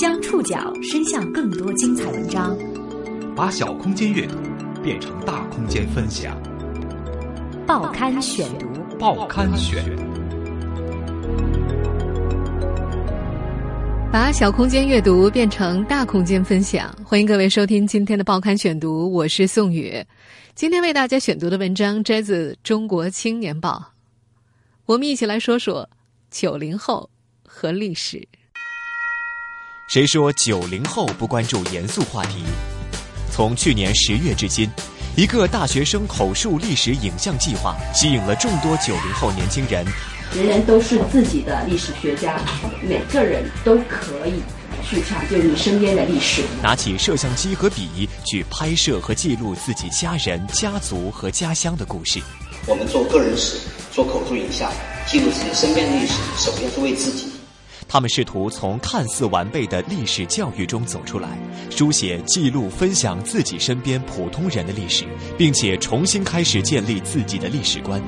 将触角伸向更多精彩文章，把小空间阅读变成大空间分享。报刊选读，报刊选。把小空间阅读变成大空间分享，欢迎各位收听今天的报刊选读，我是宋宇。今天为大家选读的文章摘自《中国青年报》，我们一起来说说九零后和历史。谁说九零后不关注严肃话题？从去年十月至今，一个大学生口述历史影像计划吸引了众多九零后年轻人。人人都是自己的历史学家，每个人都可以去抢救你身边的历史。拿起摄像机和笔，去拍摄和记录自己家人、家族和家乡的故事。我们做个人史，做口述影像，记录自己身边的历史，首先是为自己。他们试图从看似完备的历史教育中走出来，书写、记录、分享自己身边普通人的历史，并且重新开始建立自己的历史观。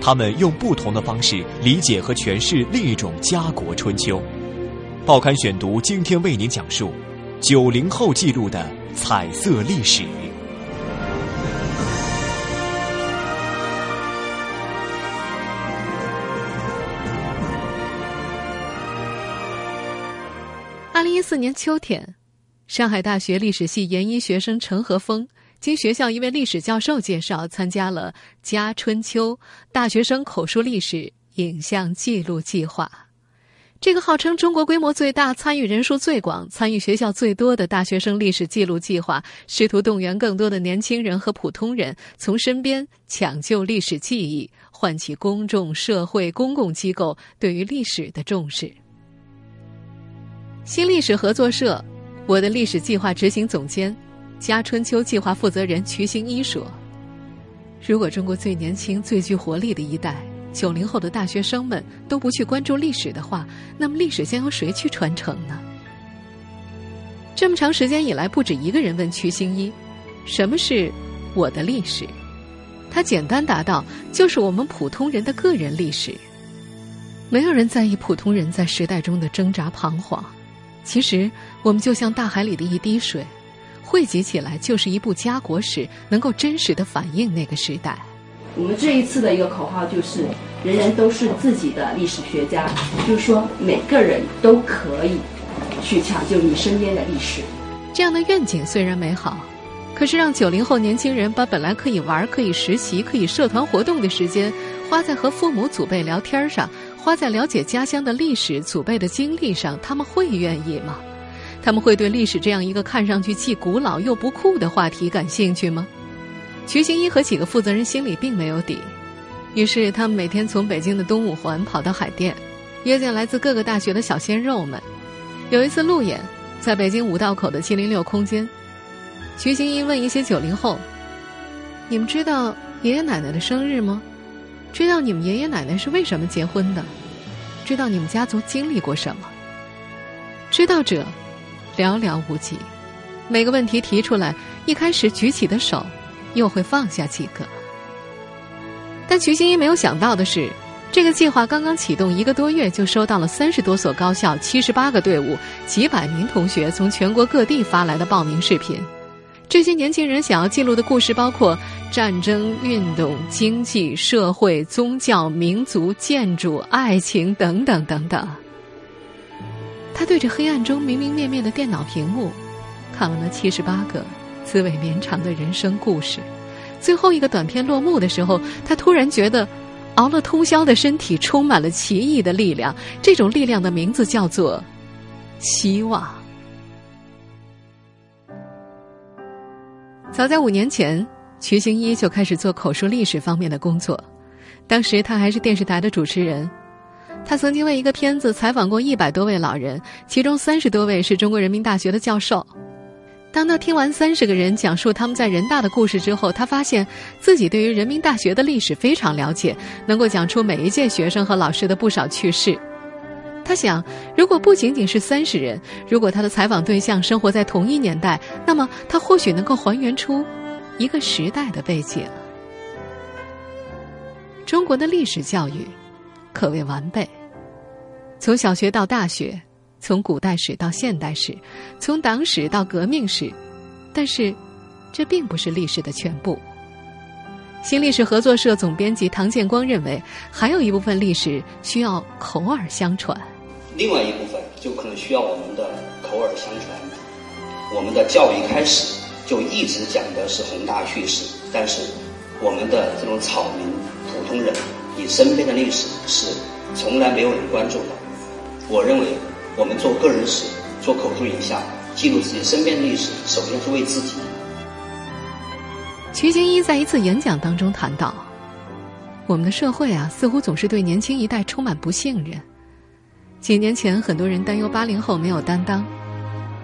他们用不同的方式理解和诠释另一种家国春秋。报刊选读今天为您讲述九零后记录的彩色历史。四年秋天，上海大学历史系研一学生陈和峰，经学校一位历史教授介绍，参加了“家春秋”大学生口述历史影像记录计划。这个号称中国规模最大、参与人数最广、参与学校最多的大学生历史记录计划，试图动员更多的年轻人和普通人，从身边抢救历史记忆，唤起公众、社会、公共机构对于历史的重视。新历史合作社，我的历史计划执行总监、加春秋计划负责人瞿兴一说：“如果中国最年轻、最具活力的一代九零后的大学生们都不去关注历史的话，那么历史将由谁去传承呢？”这么长时间以来，不止一个人问瞿兴一：“什么是我的历史？”他简单答道：“就是我们普通人的个人历史。”没有人在意普通人在时代中的挣扎彷徨。其实，我们就像大海里的一滴水，汇集起来就是一部家国史，能够真实的反映那个时代。我们这一次的一个口号就是“人人都是自己的历史学家”，就是说每个人都可以去抢救你身边的历史。这样的愿景虽然美好，可是让九零后年轻人把本来可以玩、可以实习、可以社团活动的时间，花在和父母祖辈聊天上。花在了解家乡的历史、祖辈的经历上，他们会愿意吗？他们会对历史这样一个看上去既古老又不酷的话题感兴趣吗？瞿兴一和几个负责人心里并没有底，于是他们每天从北京的东五环跑到海淀，约见来自各个大学的小鲜肉们。有一次路演，在北京五道口的七零六空间，瞿兴一问一些九零后：“你们知道爷爷奶奶的生日吗？”知道你们爷爷奶奶是为什么结婚的？知道你们家族经历过什么？知道者寥寥无几。每个问题提出来，一开始举起的手又会放下几个。但瞿兴一没有想到的是，这个计划刚刚启动一个多月，就收到了三十多所高校、七十八个队伍、几百名同学从全国各地发来的报名视频。这些年轻人想要记录的故事包括战争、运动、经济、社会、宗教、民族、建筑、爱情等等等等。他对着黑暗中明明灭灭的电脑屏幕，看完了七十八个滋味绵长的人生故事。最后一个短片落幕的时候，他突然觉得，熬了通宵的身体充满了奇异的力量。这种力量的名字叫做希望。早在五年前，瞿兴一就开始做口述历史方面的工作。当时他还是电视台的主持人。他曾经为一个片子采访过一百多位老人，其中三十多位是中国人民大学的教授。当他听完三十个人讲述他们在人大的故事之后，他发现自己对于人民大学的历史非常了解，能够讲出每一届学生和老师的不少趣事。他想，如果不仅仅是三十人，如果他的采访对象生活在同一年代，那么他或许能够还原出一个时代的背景。中国的历史教育可谓完备，从小学到大学，从古代史到现代史，从党史到革命史，但是，这并不是历史的全部。新历史合作社总编辑唐建光认为，还有一部分历史需要口耳相传。另外一部分就可能需要我们的口耳相传。我们的教育开始就一直讲的是宏大叙事，但是我们的这种草民、普通人，你身边的历史是从来没有人关注的。我认为，我们做个人史、做口述影像，记录自己身边的历史，首先是为自己。瞿金一在一次演讲当中谈到：“我们的社会啊，似乎总是对年轻一代充满不信任。几年前，很多人担忧八零后没有担当；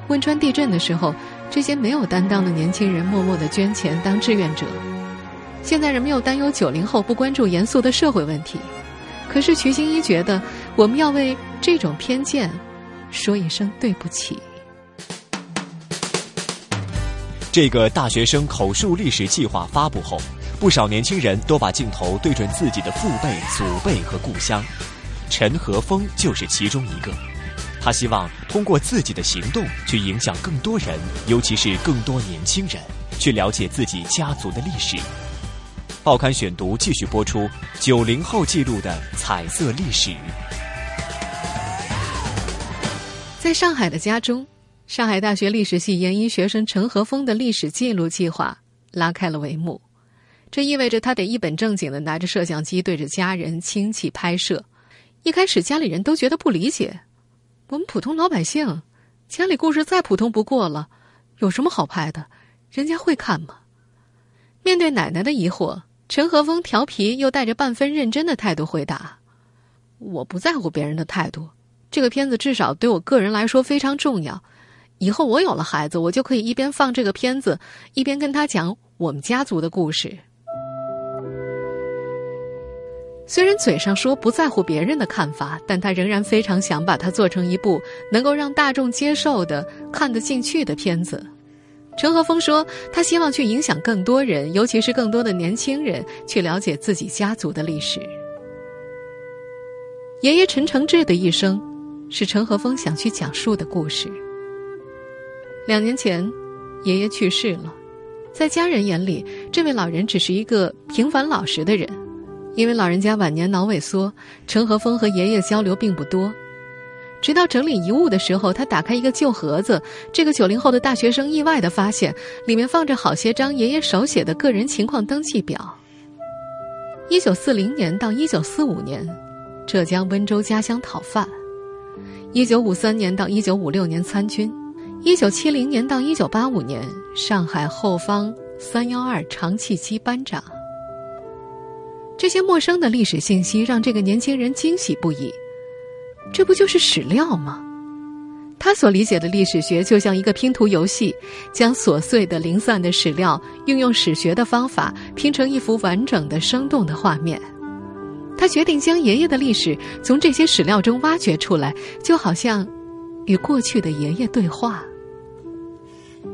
汶川地震的时候，这些没有担当的年轻人默默的捐钱当志愿者。现在，人们又担忧九零后不关注严肃的社会问题。可是，瞿金一觉得，我们要为这种偏见说一声对不起。”这个大学生口述历史计划发布后，不少年轻人都把镜头对准自己的父辈、祖辈和故乡。陈和峰就是其中一个。他希望通过自己的行动去影响更多人，尤其是更多年轻人，去了解自己家族的历史。报刊选读继续播出九零后记录的彩色历史。在上海的家中。上海大学历史系研一学生陈和峰的历史记录计划拉开了帷幕，这意味着他得一本正经的拿着摄像机对着家人亲戚拍摄。一开始家里人都觉得不理解，我们普通老百姓，家里故事再普通不过了，有什么好拍的？人家会看吗？面对奶奶的疑惑，陈和峰调皮又带着半分认真的态度回答：“我不在乎别人的态度，这个片子至少对我个人来说非常重要。”以后我有了孩子，我就可以一边放这个片子，一边跟他讲我们家族的故事。虽然嘴上说不在乎别人的看法，但他仍然非常想把它做成一部能够让大众接受的、看得进去的片子。陈和峰说，他希望去影响更多人，尤其是更多的年轻人，去了解自己家族的历史。爷爷陈承志的一生，是陈和峰想去讲述的故事。两年前，爷爷去世了，在家人眼里，这位老人只是一个平凡老实的人。因为老人家晚年脑萎缩，陈和峰和爷爷交流并不多。直到整理遗物的时候，他打开一个旧盒子，这个九零后的大学生意外的发现，里面放着好些张爷爷手写的个人情况登记表。一九四零年到一九四五年，浙江温州家乡讨饭；一九五三年到一九五六年参军。一九七零年到一九八五年，上海后方三幺二长汽机班长。这些陌生的历史信息让这个年轻人惊喜不已。这不就是史料吗？他所理解的历史学就像一个拼图游戏，将琐碎的、零散的史料运用史学的方法拼成一幅完整的、生动的画面。他决定将爷爷的历史从这些史料中挖掘出来，就好像与过去的爷爷对话。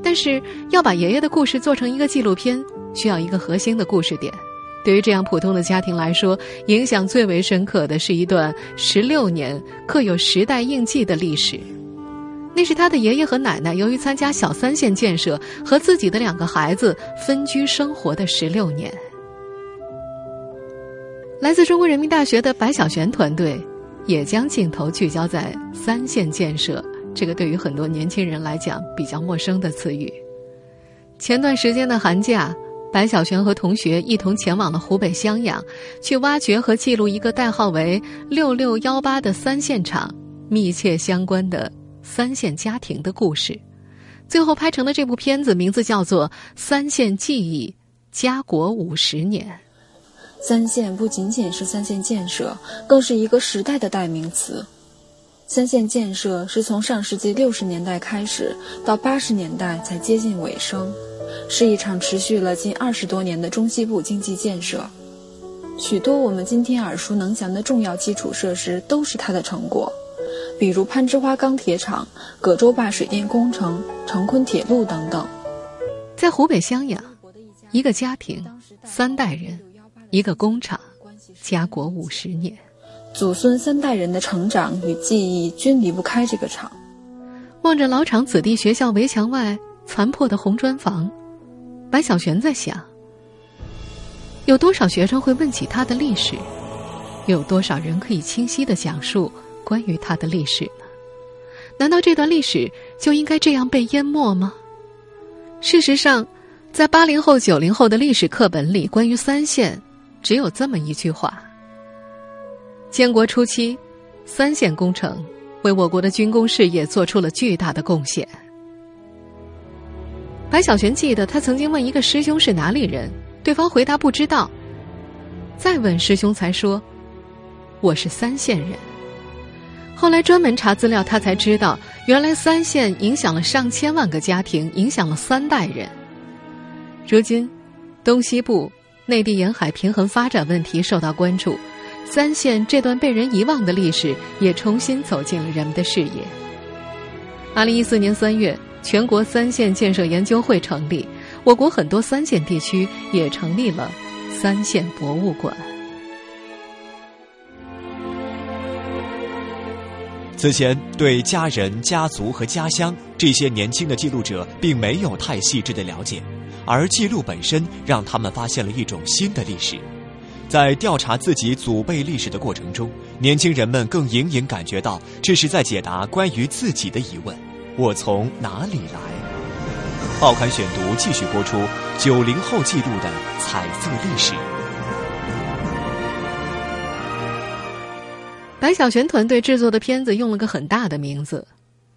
但是要把爷爷的故事做成一个纪录片，需要一个核心的故事点。对于这样普通的家庭来说，影响最为深刻的是一段十六年刻有时代印记的历史。那是他的爷爷和奶奶由于参加小三线建设和自己的两个孩子分居生活的十六年。来自中国人民大学的白小璇团队，也将镜头聚焦在三线建设。这个对于很多年轻人来讲比较陌生的词语。前段时间的寒假，白小璇和同学一同前往了湖北襄阳，去挖掘和记录一个代号为“六六幺八”的三线厂密切相关的三线家庭的故事。最后拍成的这部片子名字叫做《三线记忆：家国五十年》。三线不仅仅是三线建设，更是一个时代的代名词。三线建设是从上世纪六十年代开始，到八十年代才接近尾声，是一场持续了近二十多年的中西部经济建设。许多我们今天耳熟能详的重要基础设施都是它的成果，比如攀枝花钢铁厂、葛洲坝水电工程、成昆铁路等等。在湖北襄阳，一个家庭，三代人，一个工厂，家国五十年。祖孙三代人的成长与记忆均离不开这个厂。望着老厂子弟学校围墙外残破的红砖房，白小璇在想：有多少学生会问起他的历史？有多少人可以清晰的讲述关于他的历史呢？难道这段历史就应该这样被淹没吗？事实上，在八零后、九零后的历史课本里，关于三线，只有这么一句话：建国初期，三线工程为我国的军工事业做出了巨大的贡献。白小璇记得，他曾经问一个师兄是哪里人，对方回答不知道。再问师兄，才说我是三线人。后来专门查资料，他才知道，原来三线影响了上千万个家庭，影响了三代人。如今，东西部、内地沿海平衡发展问题受到关注，三线这段被人遗忘的历史也重新走进了人们的视野。二零一四年三月，全国三线建设研究会成立，我国很多三线地区也成立了三线博物馆。此前，对家人、家族和家乡这些年轻的记录者并没有太细致的了解，而记录本身让他们发现了一种新的历史。在调查自己祖辈历史的过程中，年轻人们更隐隐感觉到，这是在解答关于自己的疑问：我从哪里来？报刊选读继续播出九零后记录的彩色历史。白小璇团队制作的片子用了个很大的名字，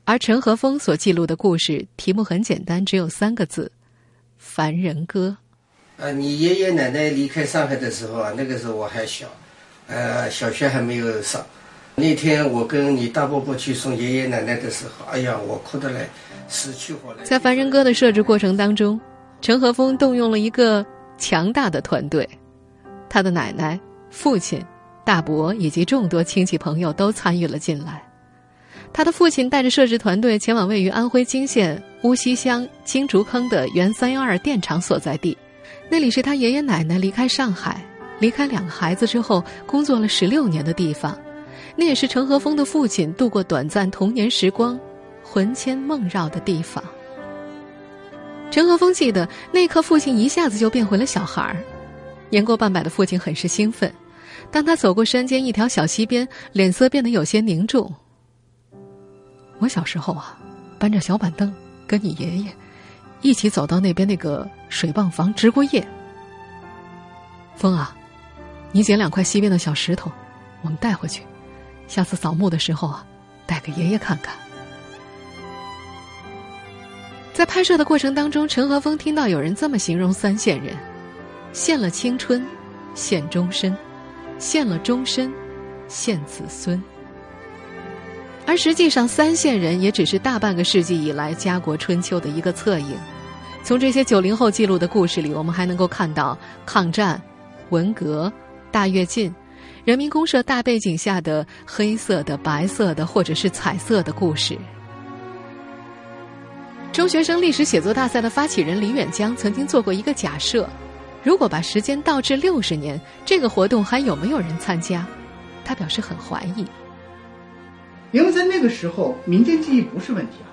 而陈和峰所记录的故事题目很简单，只有三个字：《凡人歌》。啊，你爷爷奶奶离开上海的时候啊，那个时候我还小，呃，小学还没有上。那天我跟你大伯伯去送爷爷奶奶的时候，哎呀，我哭得来死去活来。在《凡人歌》的设置过程当中，陈和峰动用了一个强大的团队，他的奶奶、父亲。大伯以及众多亲戚朋友都参与了进来。他的父亲带着摄制团队前往位于安徽泾县乌溪乡金竹坑的原三幺二电厂所在地，那里是他爷爷奶奶离开上海、离开两个孩子之后工作了十六年的地方，那也是陈和峰的父亲度过短暂童年时光、魂牵梦绕的地方。陈和峰记得那刻，父亲一下子就变回了小孩儿，年过半百的父亲很是兴奋。当他走过山间一条小溪边，脸色变得有些凝重。我小时候啊，搬着小板凳，跟你爷爷一起走到那边那个水泵房值过夜。风啊，你捡两块溪边的小石头，我们带回去，下次扫墓的时候啊，带给爷爷看看。在拍摄的过程当中，陈和峰听到有人这么形容三线人：献了青春，献终身。献了终身，献子孙。而实际上，三线人也只是大半个世纪以来家国春秋的一个侧影。从这些九零后记录的故事里，我们还能够看到抗战、文革、大跃进、人民公社大背景下的黑色的、白色的，或者是彩色的故事。中学生历史写作大赛的发起人李远江曾经做过一个假设。如果把时间倒置六十年，这个活动还有没有人参加？他表示很怀疑。因为在那个时候，民间记忆不是问题啊。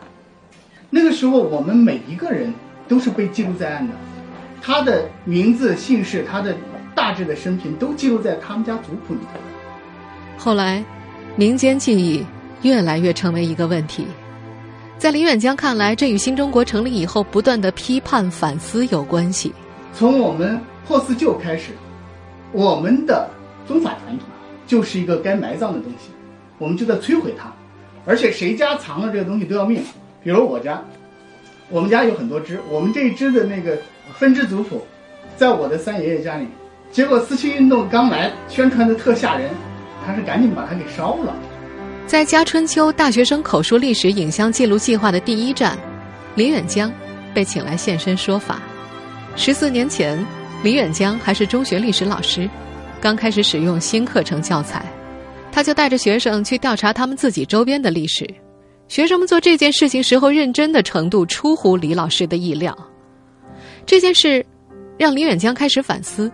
那个时候，我们每一个人都是被记录在案的，他的名字、姓氏、他的大致的生平都记录在他们家族谱里头。后来，民间记忆越来越成为一个问题。在林远江看来，这与新中国成立以后不断的批判反思有关系。从我们破四旧开始，我们的宗法传统就是一个该埋葬的东西，我们就在摧毁它，而且谁家藏了这个东西都要命。比如我家，我们家有很多支，我们这一支的那个分支族谱，在我的三爷爷家里，结果四七运动刚来，宣传的特吓人，他是赶紧把它给烧了。在家春秋大学生口述历史影像记录计划的第一站，林远江被请来现身说法。十四年前，李远江还是中学历史老师，刚开始使用新课程教材，他就带着学生去调查他们自己周边的历史。学生们做这件事情时候认真的程度出乎李老师的意料。这件事让李远江开始反思：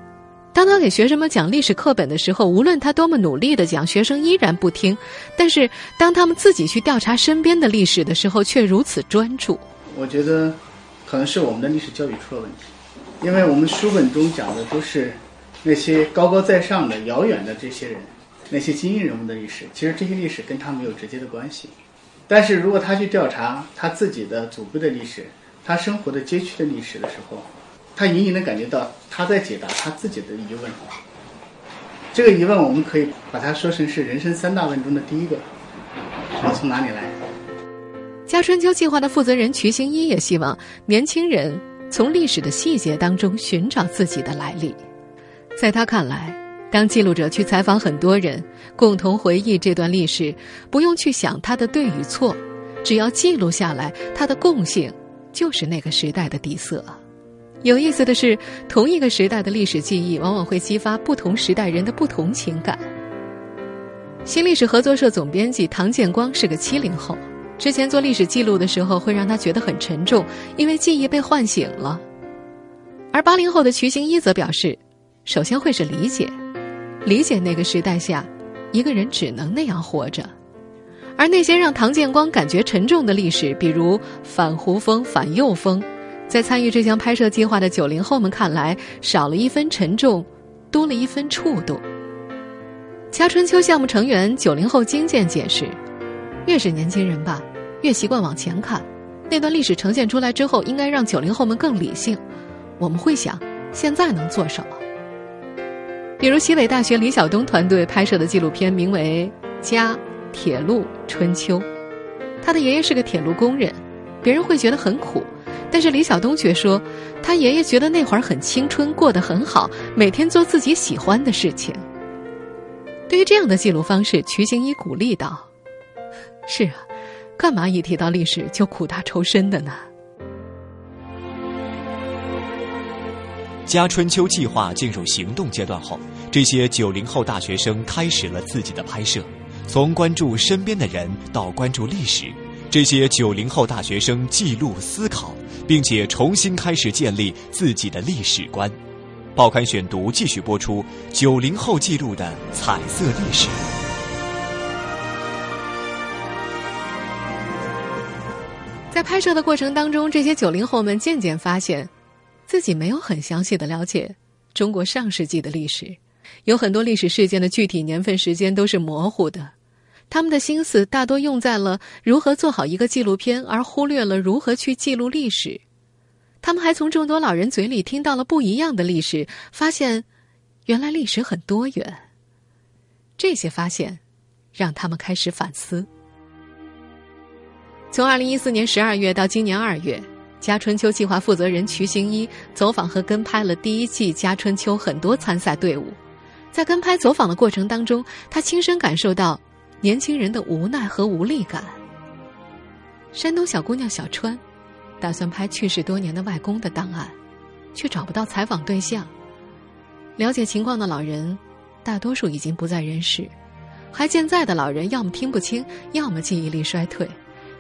当他给学生们讲历史课本的时候，无论他多么努力的讲，学生依然不听。但是，当他们自己去调查身边的历史的时候，却如此专注。我觉得，可能是我们的历史教育出了问题，因为我们书本中讲的都是那些高高在上的、遥远的这些人，那些精英人物的历史。其实这些历史跟他没有直接的关系。但是如果他去调查他自己的祖辈的历史，他生活的街区的历史的时候，他隐隐的感觉到他在解答他自己的疑问。这个疑问我们可以把它说成是人生三大问中的第一个：我从哪里来？家春秋计划的负责人瞿行一也希望年轻人从历史的细节当中寻找自己的来历。在他看来，当记录者去采访很多人，共同回忆这段历史，不用去想它的对与错，只要记录下来，它的共性就是那个时代的底色。有意思的是，同一个时代的历史记忆，往往会激发不同时代人的不同情感。新历史合作社总编辑唐建光是个七零后，之前做历史记录的时候，会让他觉得很沉重，因为记忆被唤醒了。而八零后的瞿行一则表示，首先会是理解，理解那个时代下，一个人只能那样活着。而那些让唐建光感觉沉重的历史，比如反胡风、反右风。在参与这项拍摄计划的九零后们看来，少了一分沉重，多了一分触动。家春秋项目成员九零后金健解释：“越是年轻人吧，越习惯往前看。那段历史呈现出来之后，应该让九零后们更理性。我们会想，现在能做什么？比如西北大学李晓东团队拍摄的纪录片，名为《家铁路春秋》。他的爷爷是个铁路工人，别人会觉得很苦。”但是李晓东却说，他爷爷觉得那会儿很青春，过得很好，每天做自己喜欢的事情。对于这样的记录方式，瞿行一鼓励道：“是啊，干嘛一提到历史就苦大仇深的呢？”家春秋计划进入行动阶段后，这些九零后大学生开始了自己的拍摄，从关注身边的人到关注历史。这些九零后大学生记录思考，并且重新开始建立自己的历史观。报刊选读继续播出九零后记录的彩色历史。在拍摄的过程当中，这些九零后们渐渐发现，自己没有很详细的了解中国上世纪的历史，有很多历史事件的具体年份、时间都是模糊的。他们的心思大多用在了如何做好一个纪录片，而忽略了如何去记录历史。他们还从众多老人嘴里听到了不一样的历史，发现原来历史很多元。这些发现让他们开始反思。从二零一四年十二月到今年二月，家春秋计划负责人瞿行一走访和跟拍了第一季家春秋很多参赛队伍。在跟拍走访的过程当中，他亲身感受到。年轻人的无奈和无力感。山东小姑娘小川，打算拍去世多年的外公的档案，却找不到采访对象。了解情况的老人，大多数已经不在人世；还健在的老人，要么听不清，要么记忆力衰退，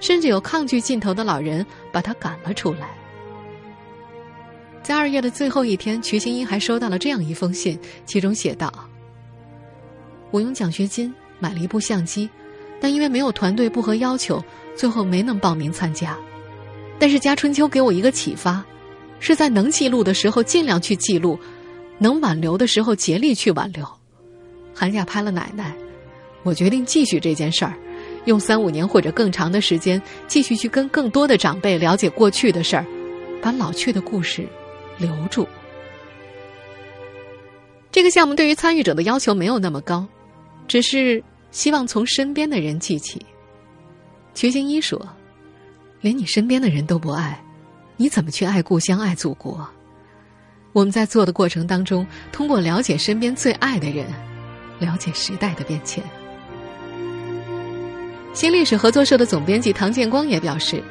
甚至有抗拒镜头的老人把他赶了出来。在二月的最后一天，瞿行一还收到了这样一封信，其中写道：“我用奖学金。”买了一部相机，但因为没有团队不合要求，最后没能报名参加。但是家春秋给我一个启发，是在能记录的时候尽量去记录，能挽留的时候竭力去挽留。寒假拍了奶奶，我决定继续这件事儿，用三五年或者更长的时间，继续去跟更多的长辈了解过去的事儿，把老去的故事留住。这个项目对于参与者的要求没有那么高，只是。希望从身边的人记起。瞿行一说：“连你身边的人都不爱，你怎么去爱故乡、爱祖国？”我们在做的过程当中，通过了解身边最爱的人，了解时代的变迁。新历史合作社的总编辑唐建光也表示，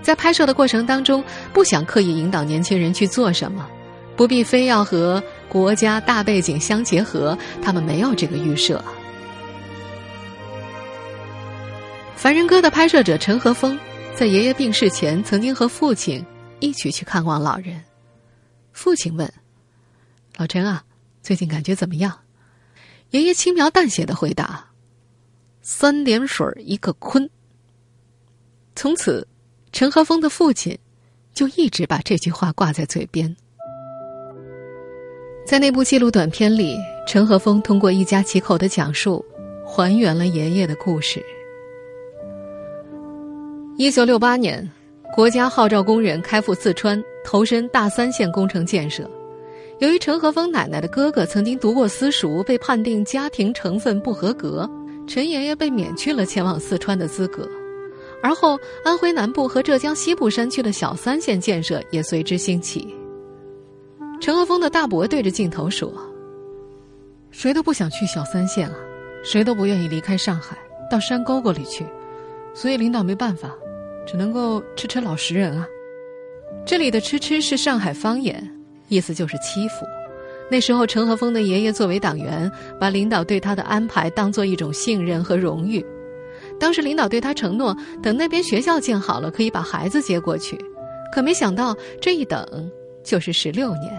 在拍摄的过程当中，不想刻意引导年轻人去做什么，不必非要和国家大背景相结合，他们没有这个预设。《凡人歌》的拍摄者陈和峰，在爷爷病逝前，曾经和父亲一起去看望老人。父亲问：“老陈啊，最近感觉怎么样？”爷爷轻描淡写的回答：“三点水一个坤。”从此，陈和风的父亲就一直把这句话挂在嘴边。在那部记录短片里，陈和风通过一家几口的讲述，还原了爷爷的故事。一九六八年，国家号召工人开赴四川，投身大三线工程建设。由于陈和风奶奶的哥哥曾经读过私塾，被判定家庭成分不合格，陈爷爷被免去了前往四川的资格。而后，安徽南部和浙江西部山区的小三线建设也随之兴起。陈和风的大伯对着镜头说：“谁都不想去小三线啊，谁都不愿意离开上海到山沟沟里去，所以领导没办法，只能够吃吃老实人啊。”这里的“吃吃”是上海方言，意思就是欺负。那时候，陈和峰的爷爷作为党员，把领导对他的安排当做一种信任和荣誉。当时领导对他承诺，等那边学校建好了，可以把孩子接过去。可没想到，这一等就是十六年。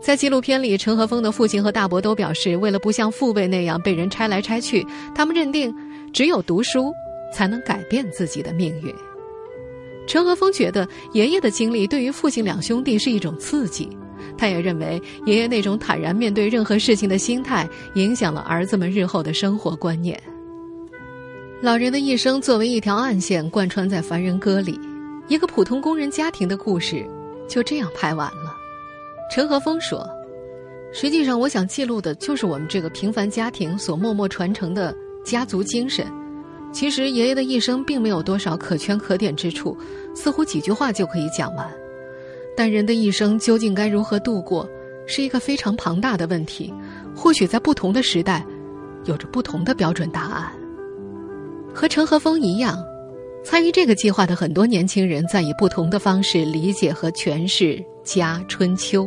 在纪录片里，陈和峰的父亲和大伯都表示，为了不像父辈那样被人拆来拆去，他们认定只有读书才能改变自己的命运。陈和风觉得爷爷的经历对于父亲两兄弟是一种刺激，他也认为爷爷那种坦然面对任何事情的心态，影响了儿子们日后的生活观念。老人的一生作为一条暗线贯穿在《凡人歌》里，一个普通工人家庭的故事就这样拍完了。陈和风说：“实际上，我想记录的就是我们这个平凡家庭所默默传承的家族精神。其实，爷爷的一生并没有多少可圈可点之处，似乎几句话就可以讲完。但人的一生究竟该如何度过，是一个非常庞大的问题。或许在不同的时代，有着不同的标准答案。和陈和风一样，参与这个计划的很多年轻人在以不同的方式理解和诠释《家春秋》。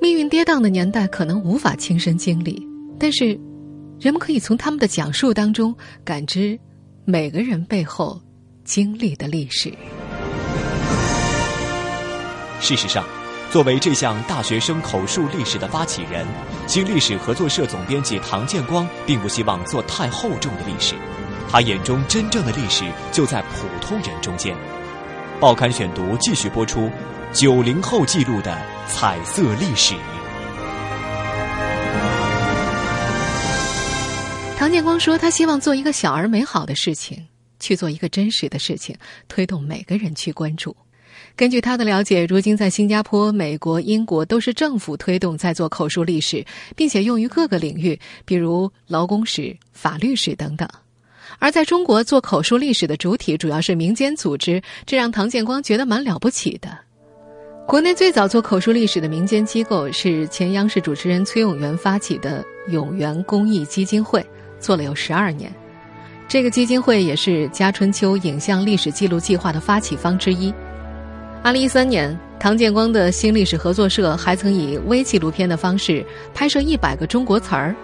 命运跌宕的年代可能无法亲身经历，但是，人们可以从他们的讲述当中感知每个人背后经历的历史。事实上，作为这项大学生口述历史的发起人，新历史合作社总编辑唐建光并不希望做太厚重的历史，他眼中真正的历史就在普通人中间。报刊选读继续播出。九零后记录的彩色历史。唐建光说：“他希望做一个小而美好的事情，去做一个真实的事情，推动每个人去关注。根据他的了解，如今在新加坡、美国、英国都是政府推动在做口述历史，并且用于各个领域，比如劳工史、法律史等等。而在中国做口述历史的主体主要是民间组织，这让唐建光觉得蛮了不起的。”国内最早做口述历史的民间机构是前央视主持人崔永元发起的永元公益基金会，做了有十二年。这个基金会也是《家春秋》影像历史记录计划的发起方之一。二零一三年，唐建光的新历史合作社还曾以微纪录片的方式拍摄一百个中国词儿。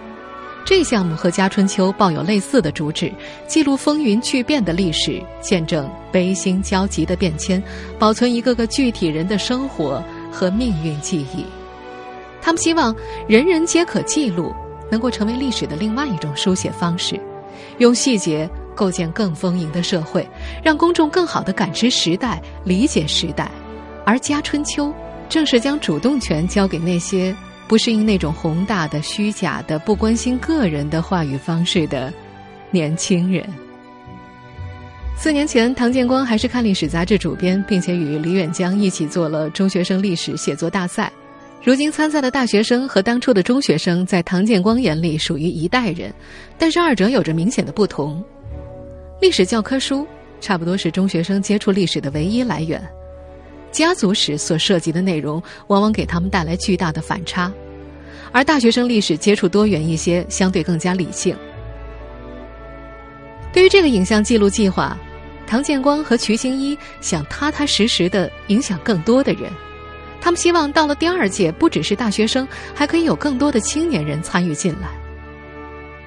这项目和《家春秋》抱有类似的主旨，记录风云巨变的历史，见证悲心交集的变迁，保存一个个具体人的生活和命运记忆。他们希望人人皆可记录，能够成为历史的另外一种书写方式，用细节构建更丰盈的社会，让公众更好地感知时代、理解时代。而《家春秋》正是将主动权交给那些。不适应那种宏大的、虚假的、不关心个人的话语方式的年轻人。四年前，唐建光还是《看历史》杂志主编，并且与李远江一起做了中学生历史写作大赛。如今参赛的大学生和当初的中学生，在唐建光眼里属于一代人，但是二者有着明显的不同。历史教科书差不多是中学生接触历史的唯一来源。家族史所涉及的内容，往往给他们带来巨大的反差，而大学生历史接触多元一些，相对更加理性。对于这个影像记录计划，唐建光和瞿兴一想踏踏实实的影响更多的人，他们希望到了第二届，不只是大学生，还可以有更多的青年人参与进来。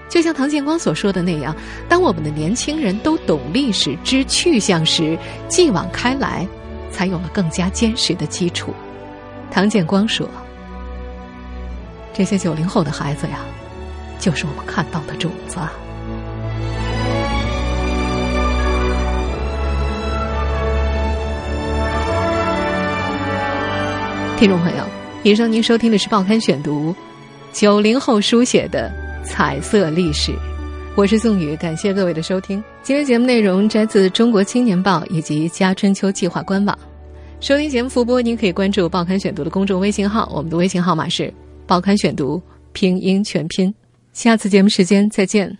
就像唐建光所说的那样，当我们的年轻人都懂历史、知去向时，继往开来。才有了更加坚实的基础。唐建光说：“这些九零后的孩子呀，就是我们看到的种子。听众朋友，以上您收听的是《报刊选读》，九零后书写的彩色历史。我是宋宇，感谢各位的收听。今天节目内容摘自《中国青年报》以及《家春秋计划》官网。收听节目复播，您可以关注《报刊选读》的公众微信号，我们的微信号码是“报刊选读”拼音全拼。下次节目时间再见。